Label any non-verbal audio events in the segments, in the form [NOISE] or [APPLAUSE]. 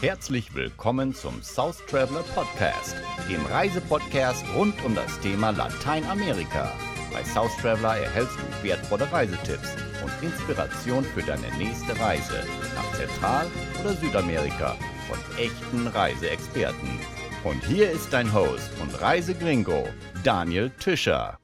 Herzlich willkommen zum South Traveler Podcast, dem Reisepodcast rund um das Thema Lateinamerika. Bei South Traveler erhältst du wertvolle Reisetipps und Inspiration für deine nächste Reise nach Zentral- oder Südamerika von echten Reiseexperten. Und hier ist dein Host und Reisegringo, Daniel Tischer.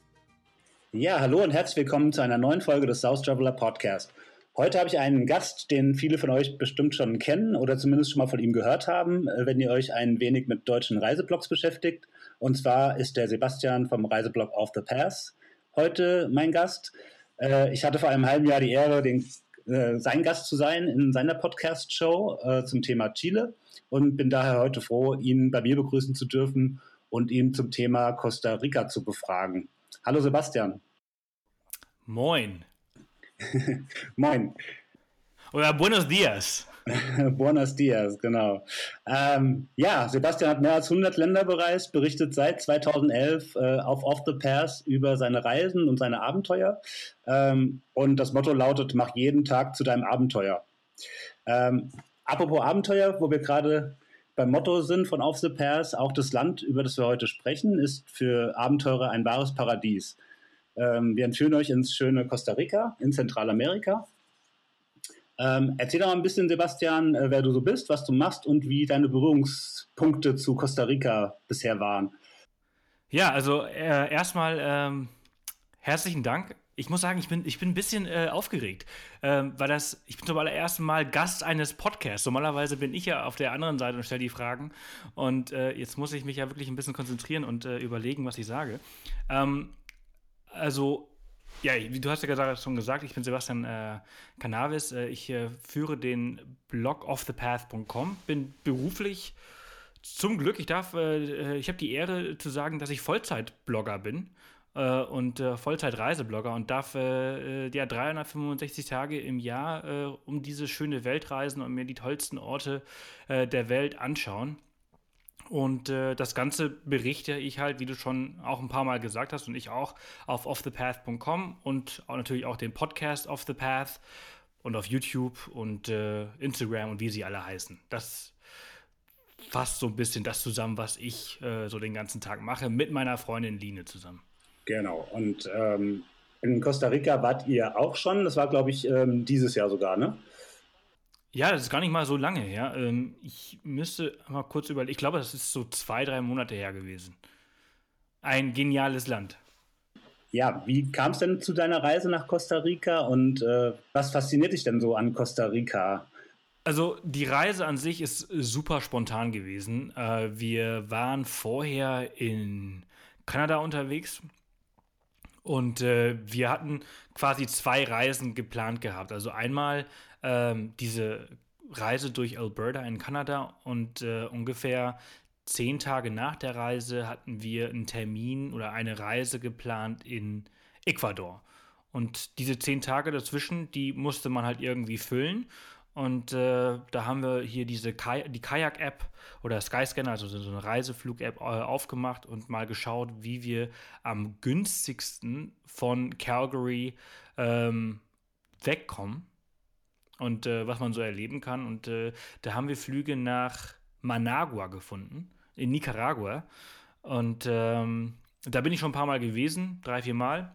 Ja, hallo und herzlich willkommen zu einer neuen Folge des South Traveler Podcast. Heute habe ich einen Gast, den viele von euch bestimmt schon kennen oder zumindest schon mal von ihm gehört haben, äh, wenn ihr euch ein wenig mit deutschen Reiseblogs beschäftigt. Und zwar ist der Sebastian vom Reiseblog Off the Pass heute mein Gast. Äh, ich hatte vor einem halben Jahr die Ehre, den, äh, sein Gast zu sein in seiner Podcast-Show zum Thema Chile und bin daher heute froh, ihn bei mir begrüßen zu dürfen und ihn zum Thema Costa Rica zu befragen. Hallo Sebastian. Moin. [LAUGHS] Moin. Oder buenos dias. [LAUGHS] buenos dias, genau. Ähm, ja, Sebastian hat mehr als 100 Länder bereist, berichtet seit 2011 äh, auf Off the Pass über seine Reisen und seine Abenteuer. Ähm, und das Motto lautet, mach jeden Tag zu deinem Abenteuer. Ähm, apropos Abenteuer, wo wir gerade beim Motto sind von Off the Pass, auch das Land, über das wir heute sprechen, ist für Abenteurer ein wahres Paradies. Ähm, wir entführen euch ins schöne Costa Rica in Zentralamerika. Ähm, erzähl doch mal ein bisschen, Sebastian, äh, wer du so bist, was du machst und wie deine Berührungspunkte zu Costa Rica bisher waren. Ja, also äh, erstmal ähm, herzlichen Dank. Ich muss sagen, ich bin, ich bin ein bisschen äh, aufgeregt, ähm, weil das, ich bin zum allerersten Mal Gast eines Podcasts. Normalerweise bin ich ja auf der anderen Seite und stelle die Fragen. Und äh, jetzt muss ich mich ja wirklich ein bisschen konzentrieren und äh, überlegen, was ich sage. Ähm, also, ja, wie du hast ja schon gesagt, ich bin Sebastian äh, Cannabis. Äh, ich äh, führe den Blog offthepath.com, bin beruflich zum Glück, ich darf, äh, ich habe die Ehre zu sagen, dass ich Vollzeitblogger bin äh, und äh, Vollzeitreiseblogger und darf ja 365 Tage im Jahr um diese schöne Welt reisen und mir die tollsten Orte der Welt anschauen. Und äh, das Ganze berichte ich halt, wie du schon auch ein paar Mal gesagt hast und ich auch, auf offthepath.com und auch natürlich auch den Podcast Off the Path und auf YouTube und äh, Instagram und wie sie alle heißen. Das fasst so ein bisschen das zusammen, was ich äh, so den ganzen Tag mache, mit meiner Freundin Line zusammen. Genau. Und ähm, in Costa Rica wart ihr auch schon. Das war, glaube ich, ähm, dieses Jahr sogar, ne? Ja, das ist gar nicht mal so lange her. Ähm, ich müsste mal kurz überlegen. Ich glaube, das ist so zwei, drei Monate her gewesen. Ein geniales Land. Ja, wie kam es denn zu deiner Reise nach Costa Rica und äh, was fasziniert dich denn so an Costa Rica? Also die Reise an sich ist super spontan gewesen. Äh, wir waren vorher in Kanada unterwegs und äh, wir hatten quasi zwei Reisen geplant gehabt. Also einmal ähm, diese Reise durch Alberta in Kanada und äh, ungefähr zehn Tage nach der Reise hatten wir einen Termin oder eine Reise geplant in Ecuador. Und diese zehn Tage dazwischen, die musste man halt irgendwie füllen. Und äh, da haben wir hier diese Kaj die Kajak-App oder Skyscanner, also so eine Reiseflug-App, äh, aufgemacht und mal geschaut, wie wir am günstigsten von Calgary ähm, wegkommen und äh, was man so erleben kann. Und äh, da haben wir Flüge nach Managua gefunden, in Nicaragua. Und ähm, da bin ich schon ein paar Mal gewesen, drei, vier Mal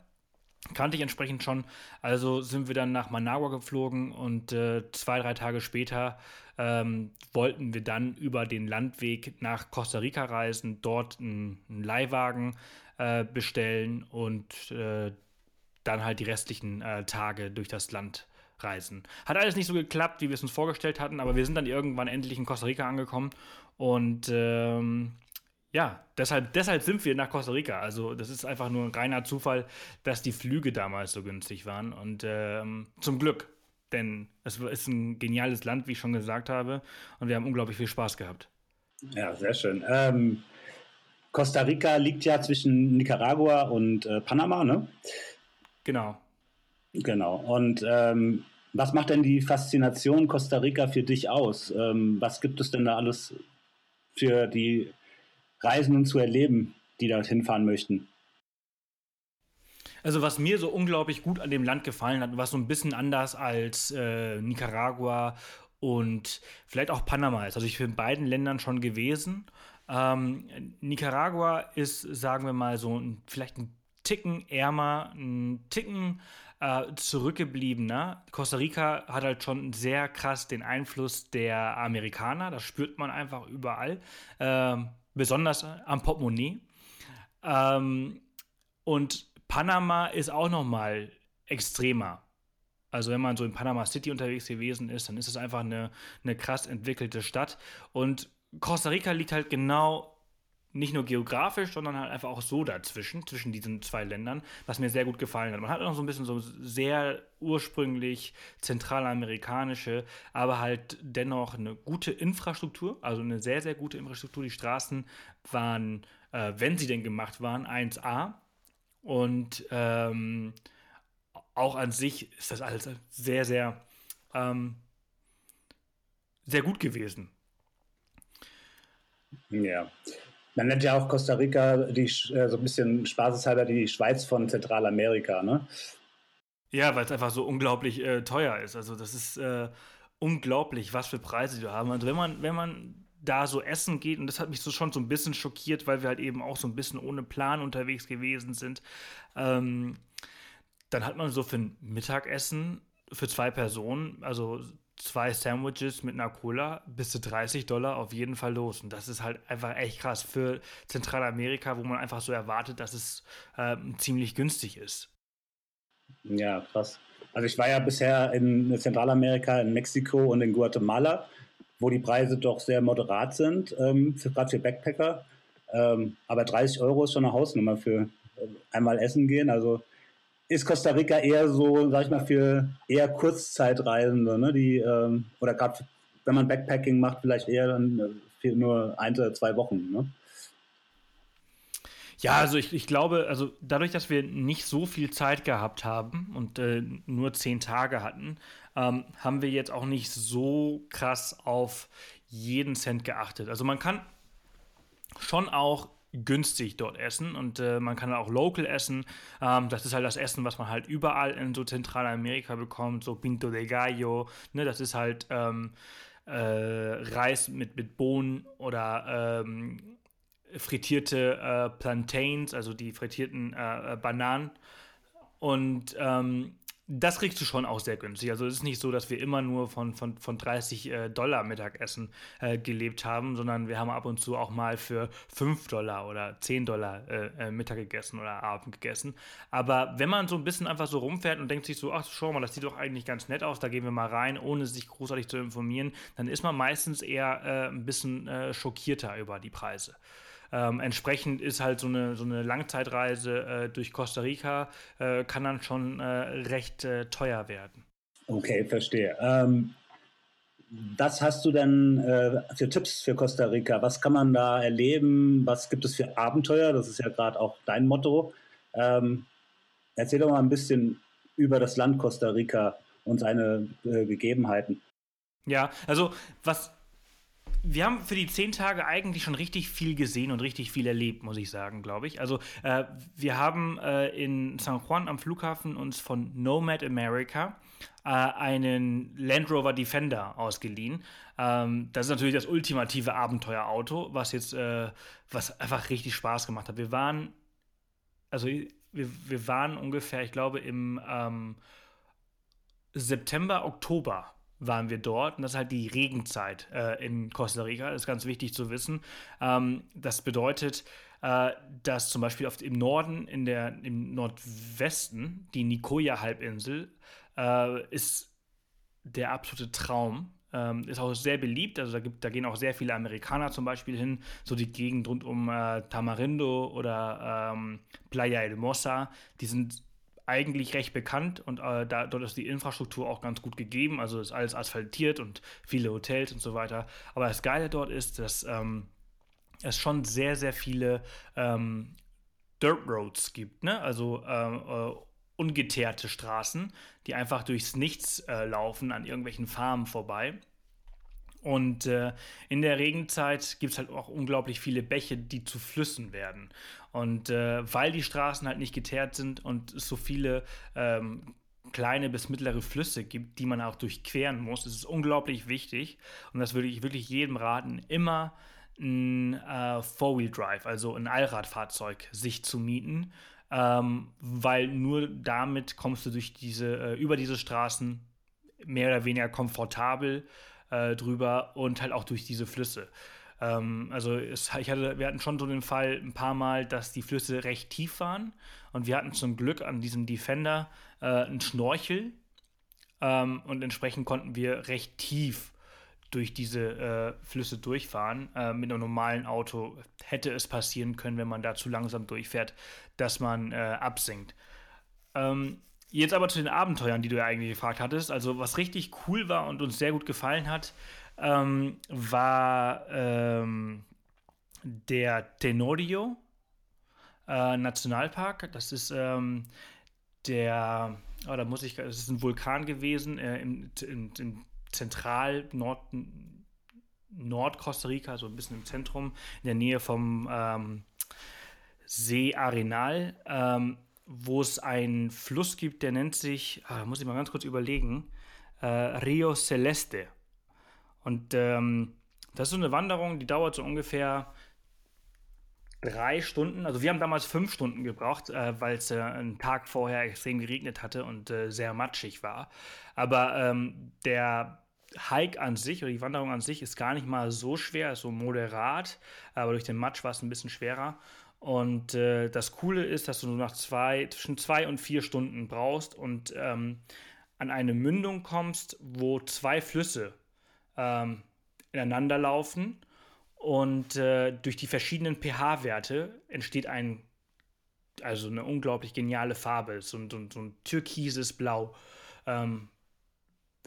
kannte ich entsprechend schon. Also sind wir dann nach Managua geflogen und äh, zwei, drei Tage später ähm, wollten wir dann über den Landweg nach Costa Rica reisen, dort einen, einen Leihwagen äh, bestellen und äh, dann halt die restlichen äh, Tage durch das Land reisen. Hat alles nicht so geklappt, wie wir es uns vorgestellt hatten, aber wir sind dann irgendwann endlich in Costa Rica angekommen und ähm, ja, deshalb, deshalb sind wir nach Costa Rica. Also, das ist einfach nur ein reiner Zufall, dass die Flüge damals so günstig waren. Und ähm, zum Glück, denn es ist ein geniales Land, wie ich schon gesagt habe. Und wir haben unglaublich viel Spaß gehabt. Ja, sehr schön. Ähm, Costa Rica liegt ja zwischen Nicaragua und äh, Panama, ne? Genau. Genau. Und ähm, was macht denn die Faszination Costa Rica für dich aus? Ähm, was gibt es denn da alles für die Reisenden zu erleben, die dorthin fahren möchten. Also was mir so unglaublich gut an dem Land gefallen hat, was so ein bisschen anders als äh, Nicaragua und vielleicht auch Panama ist. Also ich bin in beiden Ländern schon gewesen. Ähm, Nicaragua ist, sagen wir mal, so ein, vielleicht ein Ticken ärmer, ein Ticken äh, zurückgebliebener. Costa Rica hat halt schon sehr krass den Einfluss der Amerikaner. Das spürt man einfach überall. Äh, besonders am Portemonnaie. Ähm, und Panama ist auch noch mal extremer. Also wenn man so in Panama City unterwegs gewesen ist, dann ist es einfach eine, eine krass entwickelte Stadt. Und Costa Rica liegt halt genau nicht nur geografisch, sondern halt einfach auch so dazwischen, zwischen diesen zwei Ländern, was mir sehr gut gefallen hat. Man hat auch so ein bisschen so sehr ursprünglich zentralamerikanische, aber halt dennoch eine gute Infrastruktur, also eine sehr, sehr gute Infrastruktur. Die Straßen waren, äh, wenn sie denn gemacht waren, 1A. Und ähm, auch an sich ist das alles sehr, sehr, ähm, sehr gut gewesen. Ja. Man nennt ja auch Costa Rica die, äh, so ein bisschen spaßeshalber die Schweiz von Zentralamerika, ne? Ja, weil es einfach so unglaublich äh, teuer ist. Also das ist äh, unglaublich, was für Preise die haben. Also wenn man, wenn man da so essen geht, und das hat mich so schon so ein bisschen schockiert, weil wir halt eben auch so ein bisschen ohne Plan unterwegs gewesen sind, ähm, dann hat man so für ein Mittagessen für zwei Personen, also zwei Sandwiches mit einer Cola bis zu 30 Dollar auf jeden Fall los. Und das ist halt einfach echt krass für Zentralamerika, wo man einfach so erwartet, dass es äh, ziemlich günstig ist. Ja, krass. Also ich war ja bisher in Zentralamerika, in Mexiko und in Guatemala, wo die Preise doch sehr moderat sind, ähm, gerade für Backpacker. Ähm, aber 30 Euro ist schon eine Hausnummer für äh, einmal essen gehen. Also ist Costa Rica eher so, sag ich mal, für eher Kurzzeitreisende, ne? Die, ähm, oder gerade wenn man Backpacking macht, vielleicht eher dann äh, für nur ein oder zwei Wochen, ne? Ja, also ich, ich glaube, also dadurch, dass wir nicht so viel Zeit gehabt haben und äh, nur zehn Tage hatten, ähm, haben wir jetzt auch nicht so krass auf jeden Cent geachtet. Also man kann schon auch günstig dort essen und äh, man kann auch local essen. Ähm, das ist halt das Essen, was man halt überall in so Zentralamerika bekommt, so Pinto de Gallo. Ne, das ist halt ähm, äh, Reis mit, mit Bohnen oder ähm, frittierte äh, Plantains, also die frittierten äh, Bananen. Und ähm, das kriegst du schon auch sehr günstig. Also es ist nicht so, dass wir immer nur von, von, von 30 äh, Dollar Mittagessen äh, gelebt haben, sondern wir haben ab und zu auch mal für 5 Dollar oder 10 Dollar äh, äh, Mittag gegessen oder Abend gegessen. Aber wenn man so ein bisschen einfach so rumfährt und denkt sich so, ach schau mal, das sieht doch eigentlich ganz nett aus, da gehen wir mal rein, ohne sich großartig zu informieren, dann ist man meistens eher äh, ein bisschen äh, schockierter über die Preise. Ähm, entsprechend ist halt so eine, so eine Langzeitreise äh, durch Costa Rica, äh, kann dann schon äh, recht äh, teuer werden. Okay, verstehe. Ähm, was hast du denn äh, für Tipps für Costa Rica? Was kann man da erleben? Was gibt es für Abenteuer? Das ist ja gerade auch dein Motto. Ähm, erzähl doch mal ein bisschen über das Land Costa Rica und seine äh, Gegebenheiten. Ja, also was wir haben für die zehn Tage eigentlich schon richtig viel gesehen und richtig viel erlebt, muss ich sagen, glaube ich. Also äh, wir haben äh, in San Juan am Flughafen uns von Nomad America äh, einen Land Rover Defender ausgeliehen. Ähm, das ist natürlich das ultimative Abenteuerauto, was jetzt, äh, was einfach richtig Spaß gemacht hat. Wir waren, also wir, wir waren ungefähr, ich glaube, im ähm, September, Oktober waren wir dort und das ist halt die Regenzeit äh, in Costa Rica, das ist ganz wichtig zu wissen. Ähm, das bedeutet, äh, dass zum Beispiel auf, im Norden, in der, im Nordwesten, die Nicoya-Halbinsel, äh, ist der absolute Traum. Ähm, ist auch sehr beliebt, also da, gibt, da gehen auch sehr viele Amerikaner zum Beispiel hin, so die Gegend rund um äh, Tamarindo oder ähm, Playa Hermosa, die sind eigentlich recht bekannt und äh, da, dort ist die Infrastruktur auch ganz gut gegeben. Also ist alles asphaltiert und viele Hotels und so weiter. Aber das Geile dort ist, dass ähm, es schon sehr, sehr viele ähm, Dirt Roads gibt, ne? also ähm, äh, ungeteerte Straßen, die einfach durchs Nichts äh, laufen, an irgendwelchen Farmen vorbei. Und äh, in der Regenzeit gibt es halt auch unglaublich viele Bäche, die zu Flüssen werden. Und äh, weil die Straßen halt nicht geteert sind und es so viele ähm, kleine bis mittlere Flüsse gibt, die man auch durchqueren muss. Ist unglaublich wichtig und das würde ich wirklich jedem raten, immer ein äh, Four-Wheel-Drive, also ein Allradfahrzeug, sich zu mieten, ähm, weil nur damit kommst du durch diese, äh, über diese Straßen mehr oder weniger komfortabel äh, drüber und halt auch durch diese Flüsse. Ähm, also es, ich hatte, wir hatten schon so den Fall ein paar Mal, dass die Flüsse recht tief waren und wir hatten zum Glück an diesem Defender äh, einen Schnorchel ähm, und entsprechend konnten wir recht tief durch diese äh, Flüsse durchfahren. Äh, mit einem normalen Auto hätte es passieren können, wenn man da zu langsam durchfährt, dass man äh, absinkt. Ähm, jetzt aber zu den Abenteuern, die du ja eigentlich gefragt hattest. Also was richtig cool war und uns sehr gut gefallen hat, ähm, war ähm, der Tenorio äh, Nationalpark. Das ist ähm, der, oh, da muss ich, das ist ein Vulkan gewesen äh, im, im, im Zentral Nord, Nord-Costa Rica, so ein bisschen im Zentrum, in der Nähe vom ähm, See Arenal, ähm, wo es einen Fluss gibt, der nennt sich, ah, muss ich mal ganz kurz überlegen, äh, Rio Celeste. Und ähm, das ist so eine Wanderung, die dauert so ungefähr drei Stunden. Also wir haben damals fünf Stunden gebraucht, äh, weil es äh, einen Tag vorher extrem geregnet hatte und äh, sehr matschig war. Aber ähm, der Hike an sich oder die Wanderung an sich ist gar nicht mal so schwer, ist so moderat, aber durch den Matsch war es ein bisschen schwerer. Und äh, das Coole ist, dass du nur nach zwei, zwischen zwei und vier Stunden brauchst und ähm, an eine Mündung kommst, wo zwei Flüsse ähm, ineinander laufen und äh, durch die verschiedenen pH-Werte entsteht ein, also eine unglaublich geniale Farbe, so, so, so ein türkises Blau. Ähm,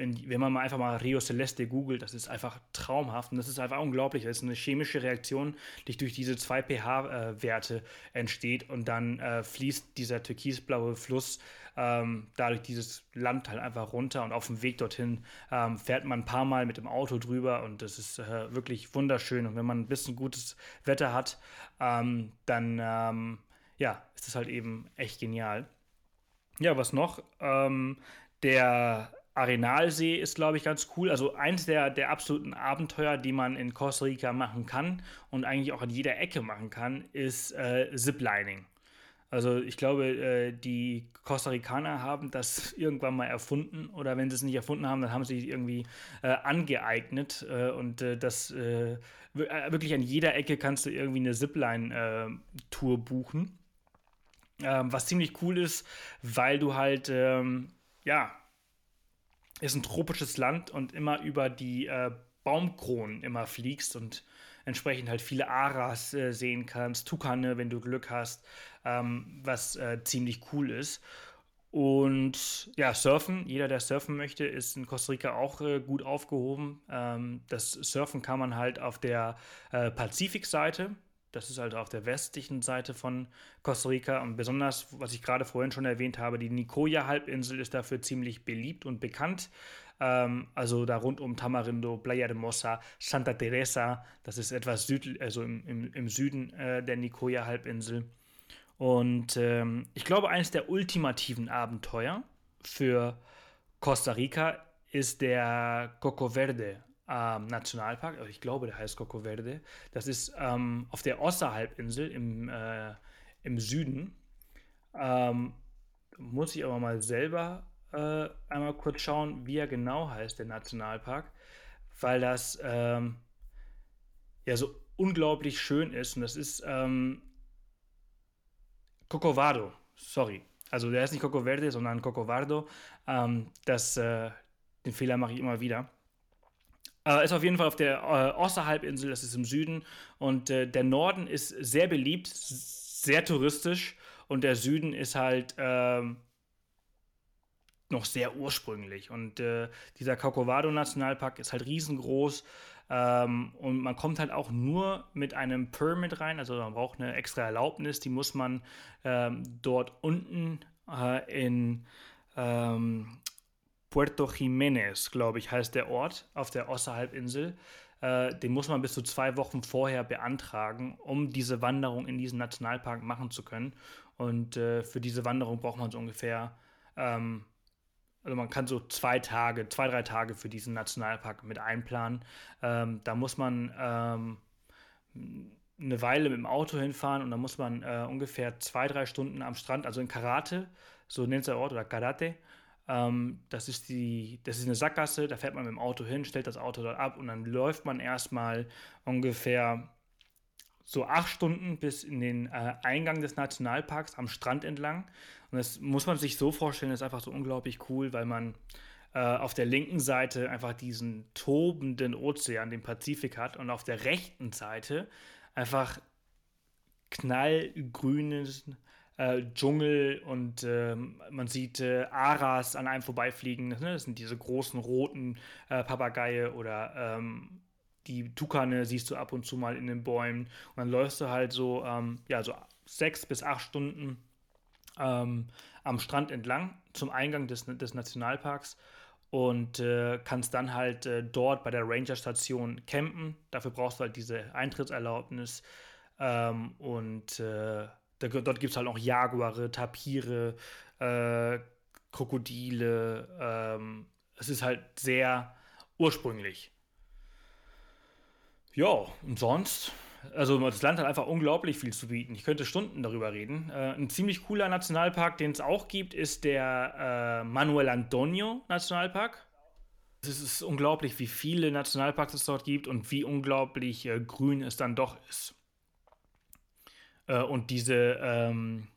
wenn, wenn man mal einfach mal Rio Celeste googelt, das ist einfach traumhaft und das ist einfach unglaublich. Das ist eine chemische Reaktion, die durch diese zwei pH-Werte entsteht und dann äh, fließt dieser türkisblaue Fluss ähm, dadurch dieses Land halt einfach runter und auf dem Weg dorthin ähm, fährt man ein paar Mal mit dem Auto drüber und das ist äh, wirklich wunderschön und wenn man ein bisschen gutes Wetter hat, ähm, dann ähm, ja, ist es halt eben echt genial. Ja, was noch? Ähm, der Arenalsee ist, glaube ich, ganz cool. Also eins der, der absoluten Abenteuer, die man in Costa Rica machen kann und eigentlich auch an jeder Ecke machen kann, ist äh, Ziplining. Also ich glaube, äh, die Costa Ricaner haben das [LAUGHS] irgendwann mal erfunden oder wenn sie es nicht erfunden haben, dann haben sie sich irgendwie äh, angeeignet äh, und äh, das äh, wirklich an jeder Ecke kannst du irgendwie eine Zipline-Tour buchen. Ähm, was ziemlich cool ist, weil du halt, ähm, ja, ist ein tropisches Land und immer über die äh, Baumkronen immer fliegst und entsprechend halt viele Aras äh, sehen kannst, Tukane, wenn du Glück hast, ähm, was äh, ziemlich cool ist. Und ja, Surfen, jeder, der surfen möchte, ist in Costa Rica auch äh, gut aufgehoben. Ähm, das Surfen kann man halt auf der äh, Pazifikseite, das ist halt auf der westlichen Seite von Costa Rica und besonders, was ich gerade vorhin schon erwähnt habe, die Nicoya-Halbinsel ist dafür ziemlich beliebt und bekannt. Ähm, also da rund um Tamarindo, Playa de Mosa, Santa Teresa, das ist etwas süd, also im, im, im Süden äh, der Nicoya-Halbinsel. Und ähm, ich glaube, eines der ultimativen Abenteuer für Costa Rica ist der Coco Verde ähm, Nationalpark, ich glaube, der heißt Coco Verde. Das ist ähm, auf der Ossa-Halbinsel im, äh, im Süden. Ähm, muss ich aber mal selber äh, einmal kurz schauen, wie er genau heißt, der Nationalpark, weil das ähm, ja so unglaublich schön ist. Und das ist ähm, Cocovado, sorry. Also der ist nicht Coco Verde, sondern Cocovardo. Ähm, das, äh, den Fehler mache ich immer wieder. Äh, ist auf jeden Fall auf der äh, Osterhalbinsel, das ist im Süden. Und äh, der Norden ist sehr beliebt, sehr touristisch. Und der Süden ist halt ähm, noch sehr ursprünglich. Und äh, dieser Corcovado-Nationalpark ist halt riesengroß. Ähm, und man kommt halt auch nur mit einem Permit rein. Also man braucht eine extra Erlaubnis. Die muss man ähm, dort unten äh, in ähm, Puerto Jiménez, glaube ich, heißt der Ort auf der Osterhalbinsel. Äh, den muss man bis zu zwei Wochen vorher beantragen, um diese Wanderung in diesen Nationalpark machen zu können. Und äh, für diese Wanderung braucht man so ungefähr ähm, also man kann so zwei Tage, zwei, drei Tage für diesen Nationalpark mit einplanen. Ähm, da muss man ähm, eine Weile mit dem Auto hinfahren und da muss man äh, ungefähr zwei, drei Stunden am Strand, also in Karate, so nennt der Ort, oder Karate. Ähm, das, ist die, das ist eine Sackgasse, da fährt man mit dem Auto hin, stellt das Auto dort ab und dann läuft man erstmal ungefähr so acht Stunden bis in den äh, Eingang des Nationalparks am Strand entlang. Und das muss man sich so vorstellen, das ist einfach so unglaublich cool, weil man äh, auf der linken Seite einfach diesen tobenden Ozean, den Pazifik hat, und auf der rechten Seite einfach knallgrünes äh, Dschungel und äh, man sieht äh, Aras an einem vorbeifliegen. Ne? Das sind diese großen roten äh, Papageie oder ähm, die Tukane siehst du ab und zu mal in den Bäumen. Und dann läufst du halt so, ähm, ja, so sechs bis acht Stunden ähm, am Strand entlang zum Eingang des, des Nationalparks und äh, kannst dann halt äh, dort bei der Ranger-Station campen. Dafür brauchst du halt diese Eintrittserlaubnis. Ähm, und äh, da, dort gibt es halt auch Jaguare, Tapire, äh, Krokodile. Ähm, es ist halt sehr ursprünglich. Ja, und sonst, also das Land hat einfach unglaublich viel zu bieten. Ich könnte Stunden darüber reden. Äh, ein ziemlich cooler Nationalpark, den es auch gibt, ist der äh, Manuel Antonio Nationalpark. Es ist unglaublich, wie viele Nationalparks es dort gibt und wie unglaublich äh, grün es dann doch ist. Äh, und diese ähm,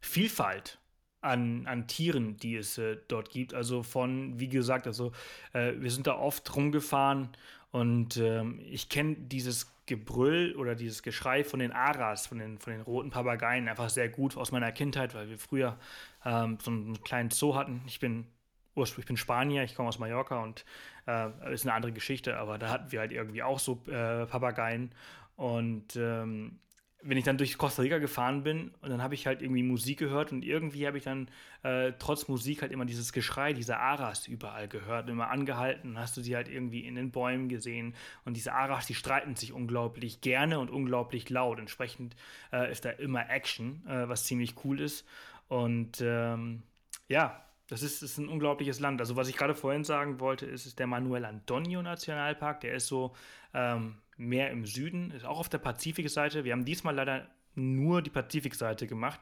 Vielfalt an, an Tieren, die es äh, dort gibt. Also von, wie gesagt, also äh, wir sind da oft rumgefahren und ähm, ich kenne dieses Gebrüll oder dieses Geschrei von den Aras, von den, von den roten Papageien einfach sehr gut aus meiner Kindheit, weil wir früher ähm, so einen kleinen Zoo hatten. Ich bin ursprünglich bin Spanier, ich komme aus Mallorca und äh, ist eine andere Geschichte, aber da hatten wir halt irgendwie auch so äh, Papageien und ähm, wenn ich dann durch Costa Rica gefahren bin und dann habe ich halt irgendwie Musik gehört und irgendwie habe ich dann äh, trotz Musik halt immer dieses Geschrei dieser Aras überall gehört, immer angehalten, hast du sie halt irgendwie in den Bäumen gesehen und diese Aras, die streiten sich unglaublich gerne und unglaublich laut. Entsprechend äh, ist da immer Action, äh, was ziemlich cool ist und ähm, ja, das ist, ist, ein unglaubliches Land. Also was ich gerade vorhin sagen wollte, ist, ist der Manuel Antonio Nationalpark. Der ist so ähm, mehr im Süden, ist auch auf der Pazifikseite. Wir haben diesmal leider nur die Pazifikseite gemacht.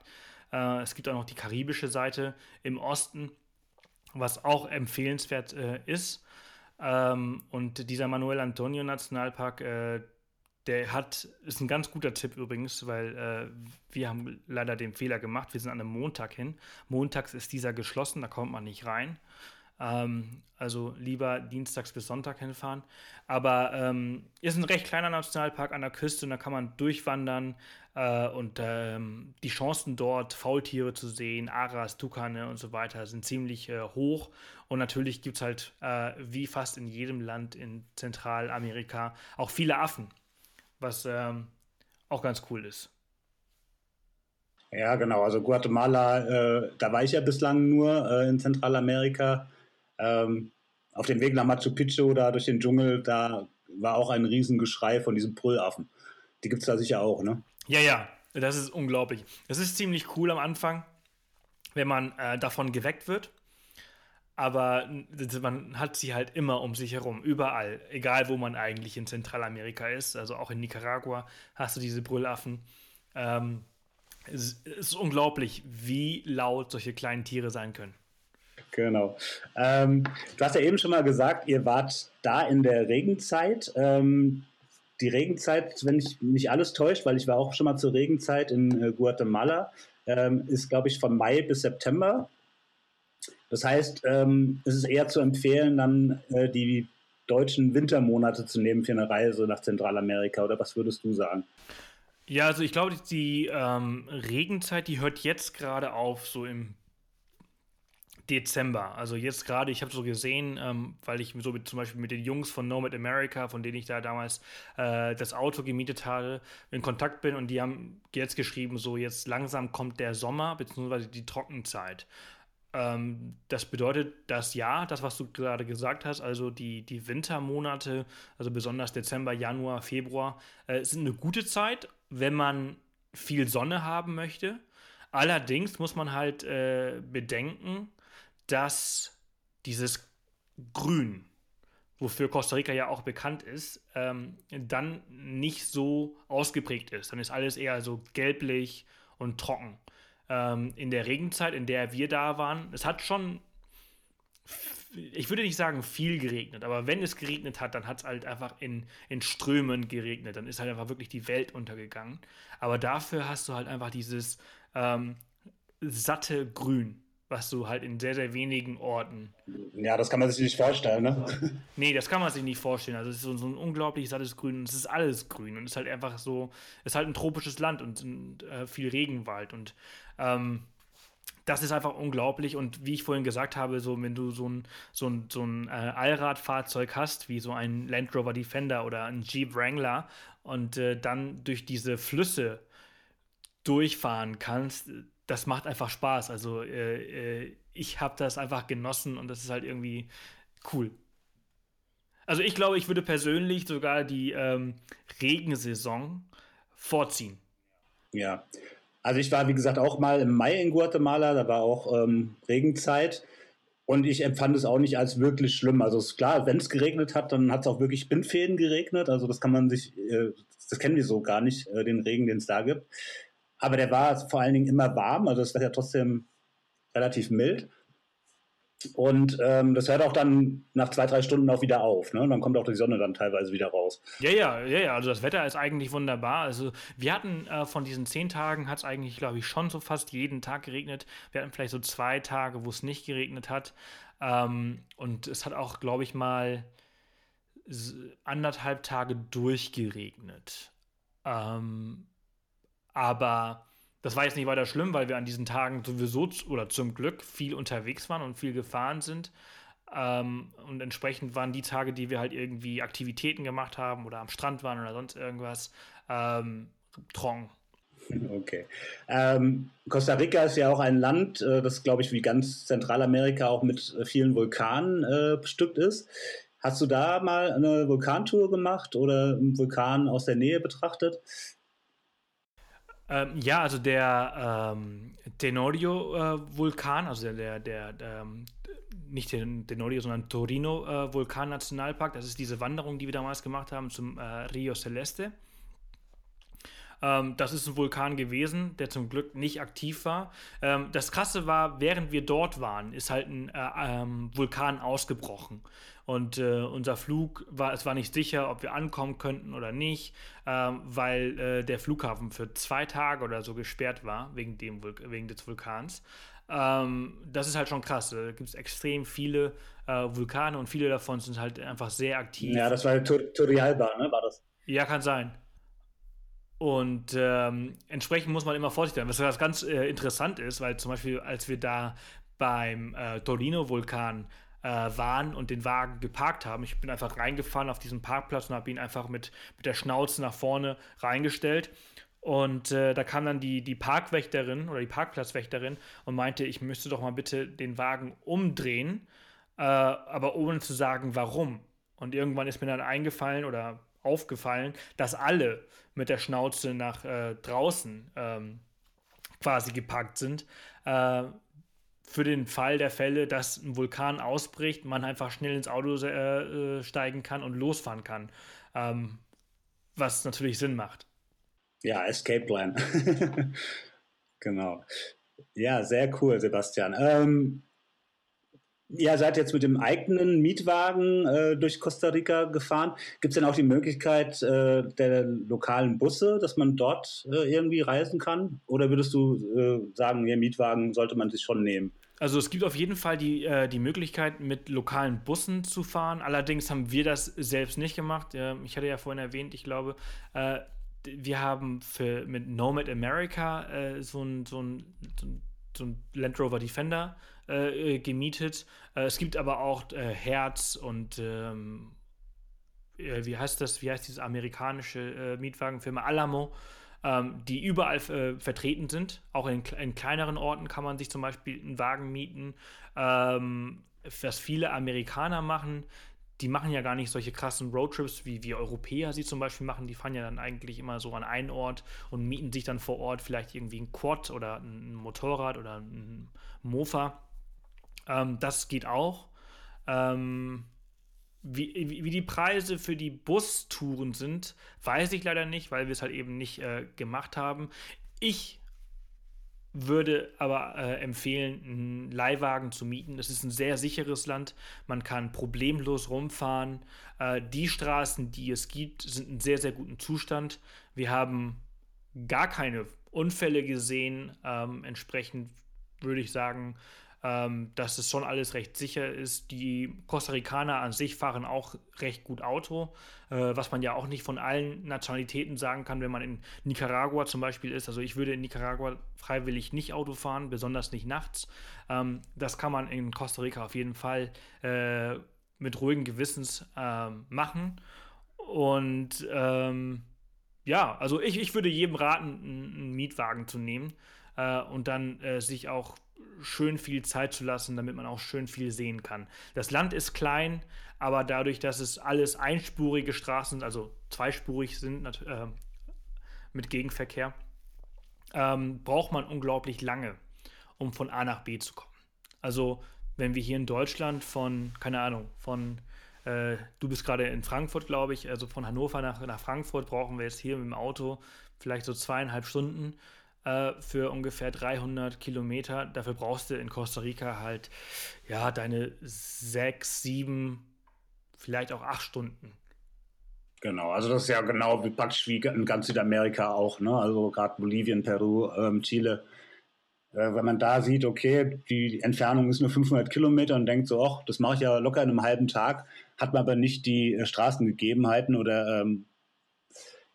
Äh, es gibt auch noch die karibische Seite im Osten, was auch empfehlenswert äh, ist. Ähm, und dieser Manuel Antonio Nationalpark, äh, der hat, ist ein ganz guter Tipp übrigens, weil äh, wir haben leider den Fehler gemacht. Wir sind an einem Montag hin. Montags ist dieser geschlossen, da kommt man nicht rein. Ähm, also lieber dienstags bis Sonntag hinfahren. Aber ähm, ist ein recht kleiner Nationalpark an der Küste und da kann man durchwandern äh, und ähm, die Chancen dort, Faultiere zu sehen, Aras, Tukane und so weiter, sind ziemlich äh, hoch. Und natürlich gibt es halt, äh, wie fast in jedem Land in Zentralamerika, auch viele Affen, was ähm, auch ganz cool ist. Ja, genau. Also Guatemala, äh, da war ich ja bislang nur äh, in Zentralamerika. Ähm, auf dem Weg nach Machu Picchu da durch den Dschungel, da war auch ein Riesengeschrei von diesen Brüllaffen. Die gibt es da sicher auch, ne? Ja, ja, das ist unglaublich. Das ist ziemlich cool am Anfang, wenn man äh, davon geweckt wird. Aber man hat sie halt immer um sich herum, überall, egal wo man eigentlich in Zentralamerika ist. Also auch in Nicaragua hast du diese Brüllaffen. Ähm, es ist unglaublich, wie laut solche kleinen Tiere sein können. Genau. Ähm, du hast ja eben schon mal gesagt, ihr wart da in der Regenzeit. Ähm, die Regenzeit, wenn ich mich alles täuscht, weil ich war auch schon mal zur Regenzeit in äh, Guatemala, ähm, ist, glaube ich, von Mai bis September. Das heißt, ähm, es ist eher zu empfehlen, dann äh, die deutschen Wintermonate zu nehmen für eine Reise nach Zentralamerika. Oder was würdest du sagen? Ja, also ich glaube, die ähm, Regenzeit, die hört jetzt gerade auf, so im Dezember. Also jetzt gerade, ich habe so gesehen, ähm, weil ich so mit, zum Beispiel mit den Jungs von Nomad America, von denen ich da damals äh, das Auto gemietet habe, in Kontakt bin und die haben jetzt geschrieben, so jetzt langsam kommt der Sommer bzw. die Trockenzeit. Ähm, das bedeutet, dass ja, das, was du gerade gesagt hast, also die, die Wintermonate, also besonders Dezember, Januar, Februar, äh, sind eine gute Zeit, wenn man viel Sonne haben möchte. Allerdings muss man halt äh, bedenken, dass dieses Grün, wofür Costa Rica ja auch bekannt ist, ähm, dann nicht so ausgeprägt ist. Dann ist alles eher so gelblich und trocken. Ähm, in der Regenzeit, in der wir da waren, es hat schon, ich würde nicht sagen viel geregnet, aber wenn es geregnet hat, dann hat es halt einfach in, in Strömen geregnet. Dann ist halt einfach wirklich die Welt untergegangen. Aber dafür hast du halt einfach dieses ähm, satte Grün was du halt in sehr, sehr wenigen Orten. Ja, das kann man sich nicht vorstellen, ne? [LAUGHS] nee, das kann man sich nicht vorstellen. Also es ist so, so ein unglaublich sattes Grün und es ist alles grün und es ist halt einfach so, es ist halt ein tropisches Land und, und äh, viel Regenwald und ähm, das ist einfach unglaublich und wie ich vorhin gesagt habe, so wenn du so ein, so ein, so ein äh, Allradfahrzeug hast, wie so ein Land Rover Defender oder ein Jeep Wrangler und äh, dann durch diese Flüsse durchfahren kannst, das macht einfach Spaß. Also äh, äh, ich habe das einfach genossen und das ist halt irgendwie cool. Also ich glaube, ich würde persönlich sogar die ähm, Regensaison vorziehen. Ja, also ich war wie gesagt auch mal im Mai in Guatemala, da war auch ähm, Regenzeit. Und ich empfand es auch nicht als wirklich schlimm. Also ist klar, wenn es geregnet hat, dann hat es auch wirklich Bindfäden geregnet. Also das kann man sich, äh, das kennen wir so gar nicht, äh, den Regen, den es da gibt. Aber der war vor allen Dingen immer warm, also es war ja trotzdem relativ mild. Und ähm, das hört auch dann nach zwei, drei Stunden auch wieder auf. Ne? Und dann kommt auch die Sonne dann teilweise wieder raus. Ja, ja, ja, ja. Also das Wetter ist eigentlich wunderbar. Also wir hatten äh, von diesen zehn Tagen hat es eigentlich, glaube ich, schon so fast jeden Tag geregnet. Wir hatten vielleicht so zwei Tage, wo es nicht geregnet hat. Ähm, und es hat auch, glaube ich, mal anderthalb Tage durchgeregnet. Ähm, aber das war jetzt nicht weiter schlimm, weil wir an diesen Tagen sowieso oder zum Glück viel unterwegs waren und viel gefahren sind. Ähm, und entsprechend waren die Tage, die wir halt irgendwie Aktivitäten gemacht haben oder am Strand waren oder sonst irgendwas, ähm, trocken. Okay. Ähm, Costa Rica ist ja auch ein Land, äh, das, glaube ich, wie ganz Zentralamerika auch mit äh, vielen Vulkanen äh, bestückt ist. Hast du da mal eine Vulkantour gemacht oder einen Vulkan aus der Nähe betrachtet? Ähm, ja, also der ähm, Tenorio-Vulkan, äh, also der, der, der ähm, nicht Tenorio, sondern Torino-Vulkan-Nationalpark, äh, das ist diese Wanderung, die wir damals gemacht haben zum äh, Rio Celeste. Ähm, das ist ein Vulkan gewesen, der zum Glück nicht aktiv war. Ähm, das Krasse war, während wir dort waren, ist halt ein äh, ähm, Vulkan ausgebrochen. Und äh, unser Flug war, es war nicht sicher, ob wir ankommen könnten oder nicht, ähm, weil äh, der Flughafen für zwei Tage oder so gesperrt war, wegen, dem wegen des Vulkans. Ähm, das ist halt schon krass. Da gibt es extrem viele äh, Vulkane und viele davon sind halt einfach sehr aktiv. Ja, das war Turrialba, ne? War das? Ja, kann sein. Und ähm, entsprechend muss man immer vorsichtig sein, was, ganz äh, interessant ist, weil zum Beispiel, als wir da beim äh, Torino-Vulkan äh, waren und den Wagen geparkt haben, ich bin einfach reingefahren auf diesen Parkplatz und habe ihn einfach mit, mit der Schnauze nach vorne reingestellt. Und äh, da kam dann die, die Parkwächterin oder die Parkplatzwächterin und meinte, ich müsste doch mal bitte den Wagen umdrehen, äh, aber ohne zu sagen, warum. Und irgendwann ist mir dann eingefallen oder aufgefallen, dass alle mit der Schnauze nach äh, draußen ähm, quasi gepackt sind. Äh, für den Fall der Fälle, dass ein Vulkan ausbricht, man einfach schnell ins Auto äh, äh, steigen kann und losfahren kann. Ähm, was natürlich Sinn macht. Ja, Escape Plan. [LAUGHS] genau. Ja, sehr cool, Sebastian. Ähm, Ihr seid jetzt mit dem eigenen Mietwagen äh, durch Costa Rica gefahren. Gibt es denn auch die Möglichkeit äh, der lokalen Busse, dass man dort äh, irgendwie reisen kann? Oder würdest du äh, sagen, der Mietwagen sollte man sich schon nehmen? Also es gibt auf jeden Fall die, äh, die Möglichkeit, mit lokalen Bussen zu fahren. Allerdings haben wir das selbst nicht gemacht. ich hatte ja vorhin erwähnt, ich glaube, äh, wir haben für, mit Nomad America so so ein, so ein Land Rover Defender äh, äh, gemietet. Äh, es gibt aber auch äh, Herz und ähm, äh, wie heißt das? Wie heißt diese amerikanische Mietwagenfirma Alamo? Ähm, die überall vertreten sind. Auch in, in, kleineren Orten kann man sich zum Beispiel einen Wagen mieten. Ähm, was viele Amerikaner machen, die machen ja gar nicht solche krassen Roadtrips, wie wir Europäer sie zum Beispiel machen. Die fahren ja dann eigentlich immer so an einen Ort und mieten sich dann vor Ort vielleicht irgendwie ein Quad oder ein Motorrad oder ein Mofa. Ähm, das geht auch. Ähm, wie, wie, die Preise für die Bustouren sind, weiß ich leider nicht, weil wir es halt eben nicht äh, gemacht haben. Ich würde aber äh, empfehlen, einen Leihwagen zu mieten. Das ist ein sehr sicheres Land. Man kann problemlos rumfahren. Äh, die Straßen, die es gibt, sind in sehr, sehr gutem Zustand. Wir haben gar keine Unfälle gesehen. Ähm, entsprechend würde ich sagen, ähm, dass es schon alles recht sicher ist. Die Costa Ricaner an sich fahren auch recht gut Auto, äh, was man ja auch nicht von allen Nationalitäten sagen kann, wenn man in Nicaragua zum Beispiel ist. Also ich würde in Nicaragua freiwillig nicht Auto fahren, besonders nicht nachts. Ähm, das kann man in Costa Rica auf jeden Fall äh, mit ruhigen Gewissens äh, machen. Und ähm, ja, also ich, ich würde jedem raten, einen Mietwagen zu nehmen äh, und dann äh, sich auch schön viel Zeit zu lassen, damit man auch schön viel sehen kann. Das Land ist klein, aber dadurch, dass es alles einspurige Straßen, also zweispurig sind äh, mit Gegenverkehr, ähm, braucht man unglaublich lange, um von A nach B zu kommen. Also wenn wir hier in Deutschland von, keine Ahnung, von, äh, du bist gerade in Frankfurt, glaube ich, also von Hannover nach, nach Frankfurt brauchen wir jetzt hier mit dem Auto vielleicht so zweieinhalb Stunden äh, für ungefähr 300 Kilometer. Dafür brauchst du in Costa Rica halt ja deine sechs, sieben, vielleicht auch acht Stunden. Genau, also das ist ja genau wie praktisch wie in ganz Südamerika auch, ne? Also gerade Bolivien, Peru, ähm, Chile. Äh, wenn man da sieht, okay, die Entfernung ist nur 500 Kilometer und denkt so, ach, das mache ich ja locker in einem halben Tag, hat man aber nicht die äh, Straßengegebenheiten oder ähm,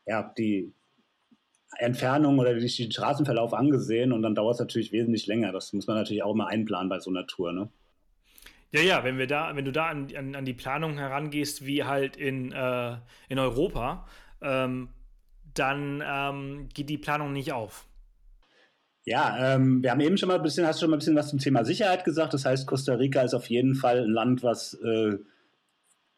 ja, die, Entfernung oder den Straßenverlauf angesehen und dann dauert es natürlich wesentlich länger. Das muss man natürlich auch mal einplanen bei so einer Tour, ne? Ja, ja, wenn wir da, wenn du da an, an, an die Planung herangehst, wie halt in, äh, in Europa, ähm, dann ähm, geht die Planung nicht auf. Ja, ähm, wir haben eben schon mal ein bisschen, hast schon mal ein bisschen was zum Thema Sicherheit gesagt. Das heißt, Costa Rica ist auf jeden Fall ein Land, was äh,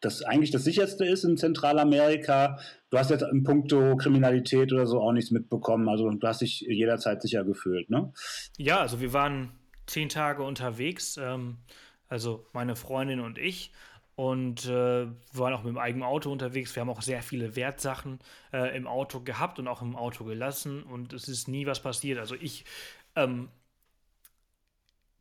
das eigentlich das sicherste ist in Zentralamerika. Du hast jetzt in puncto Kriminalität oder so auch nichts mitbekommen. Also du hast dich jederzeit sicher gefühlt, ne? Ja, also wir waren zehn Tage unterwegs, ähm, also meine Freundin und ich. Und äh, wir waren auch mit dem eigenen Auto unterwegs. Wir haben auch sehr viele Wertsachen äh, im Auto gehabt und auch im Auto gelassen. Und es ist nie was passiert. Also ich ähm,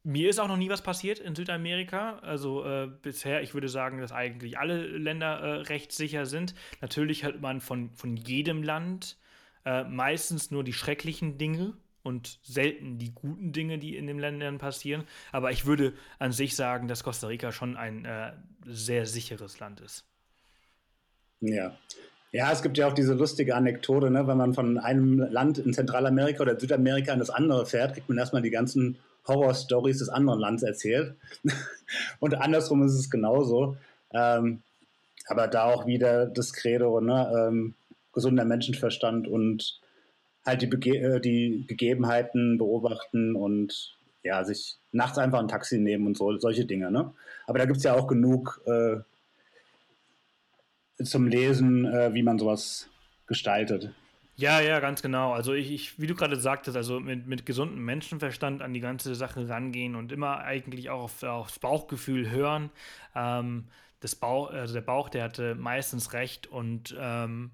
mir ist auch noch nie was passiert in Südamerika. Also äh, bisher, ich würde sagen, dass eigentlich alle Länder äh, recht sind. Natürlich hat man von, von jedem Land äh, meistens nur die schrecklichen Dinge und selten die guten Dinge, die in den Ländern passieren. Aber ich würde an sich sagen, dass Costa Rica schon ein äh, sehr sicheres Land ist. Ja. Ja, es gibt ja auch diese lustige Anekdote, ne? wenn man von einem Land in Zentralamerika oder Südamerika in das andere fährt, kriegt man erstmal die ganzen Horror-Stories des anderen Landes erzählt. [LAUGHS] und andersrum ist es genauso. Ähm, aber da auch wieder das Credo, ne? Ähm, gesunder Menschenverstand und halt die, Bege äh, die Gegebenheiten beobachten und ja, sich nachts einfach ein Taxi nehmen und so, solche Dinge. Ne? Aber da gibt es ja auch genug äh, zum Lesen, äh, wie man sowas gestaltet. Ja, ja, ganz genau. Also ich, ich wie du gerade sagtest, also mit, mit gesundem Menschenverstand an die ganze Sache rangehen und immer eigentlich auch auf, aufs Bauchgefühl hören. Ähm, das Bauch, also der Bauch, der hatte meistens recht und ähm,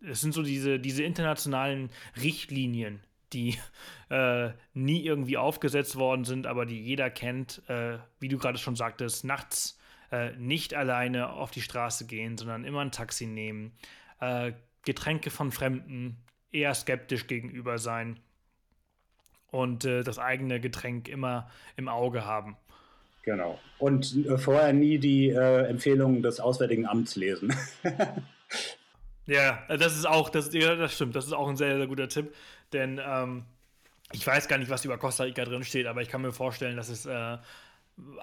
es sind so diese, diese internationalen Richtlinien, die [LAUGHS] äh, nie irgendwie aufgesetzt worden sind, aber die jeder kennt, äh, wie du gerade schon sagtest, nachts äh, nicht alleine auf die Straße gehen, sondern immer ein Taxi nehmen äh, Getränke von Fremden eher skeptisch gegenüber sein und äh, das eigene Getränk immer im Auge haben. Genau. Und äh, vorher nie die äh, Empfehlungen des Auswärtigen Amts lesen. [LAUGHS] ja, das ist auch, das, ja, das stimmt, das ist auch ein sehr, sehr guter Tipp, denn ähm, ich weiß gar nicht, was über Costa Rica drin steht, aber ich kann mir vorstellen, dass es äh,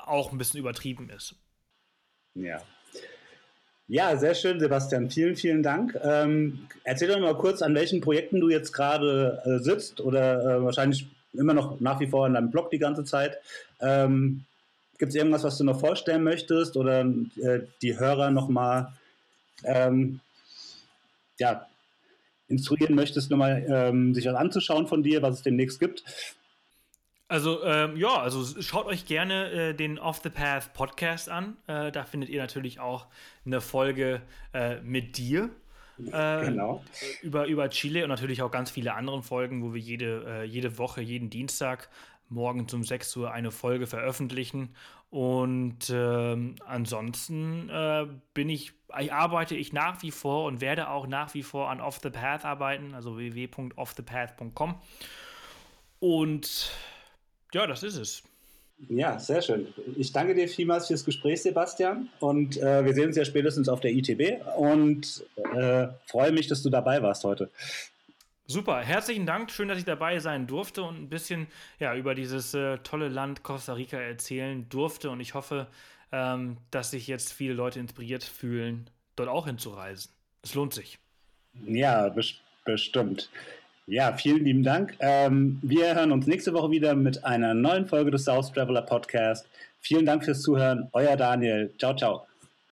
auch ein bisschen übertrieben ist. Ja, ja, sehr schön, Sebastian. Vielen, vielen Dank. Ähm, erzähl doch mal kurz, an welchen Projekten du jetzt gerade äh, sitzt oder äh, wahrscheinlich immer noch nach wie vor in deinem Blog die ganze Zeit. Ähm, Gibt es irgendwas, was du noch vorstellen möchtest oder äh, die Hörer nochmal ähm, ja, instruieren möchtest, nochmal ähm, sich anzuschauen von dir, was es demnächst gibt? Also ähm, ja, also schaut euch gerne äh, den Off the Path Podcast an. Äh, da findet ihr natürlich auch eine Folge äh, mit dir. Äh, genau. Über, über Chile und natürlich auch ganz viele andere Folgen, wo wir jede, äh, jede Woche, jeden Dienstag morgen um 6 Uhr eine Folge veröffentlichen. Und ähm, ansonsten äh, bin ich, arbeite ich nach wie vor und werde auch nach wie vor an Off the Path arbeiten, also www.offthepath.com. Und ja, das ist es. Ja, sehr schön. Ich danke dir vielmals fürs Gespräch, Sebastian. Und äh, wir sehen uns ja spätestens auf der ITB und äh, freue mich, dass du dabei warst heute. Super, herzlichen Dank. Schön, dass ich dabei sein durfte und ein bisschen ja, über dieses äh, tolle Land Costa Rica erzählen durfte. Und ich hoffe, ähm, dass sich jetzt viele Leute inspiriert fühlen, dort auch hinzureisen. Es lohnt sich. Ja, bestimmt. Ja, vielen lieben Dank. Ähm, wir hören uns nächste Woche wieder mit einer neuen Folge des South Traveler Podcast. Vielen Dank fürs Zuhören. Euer Daniel. Ciao, ciao.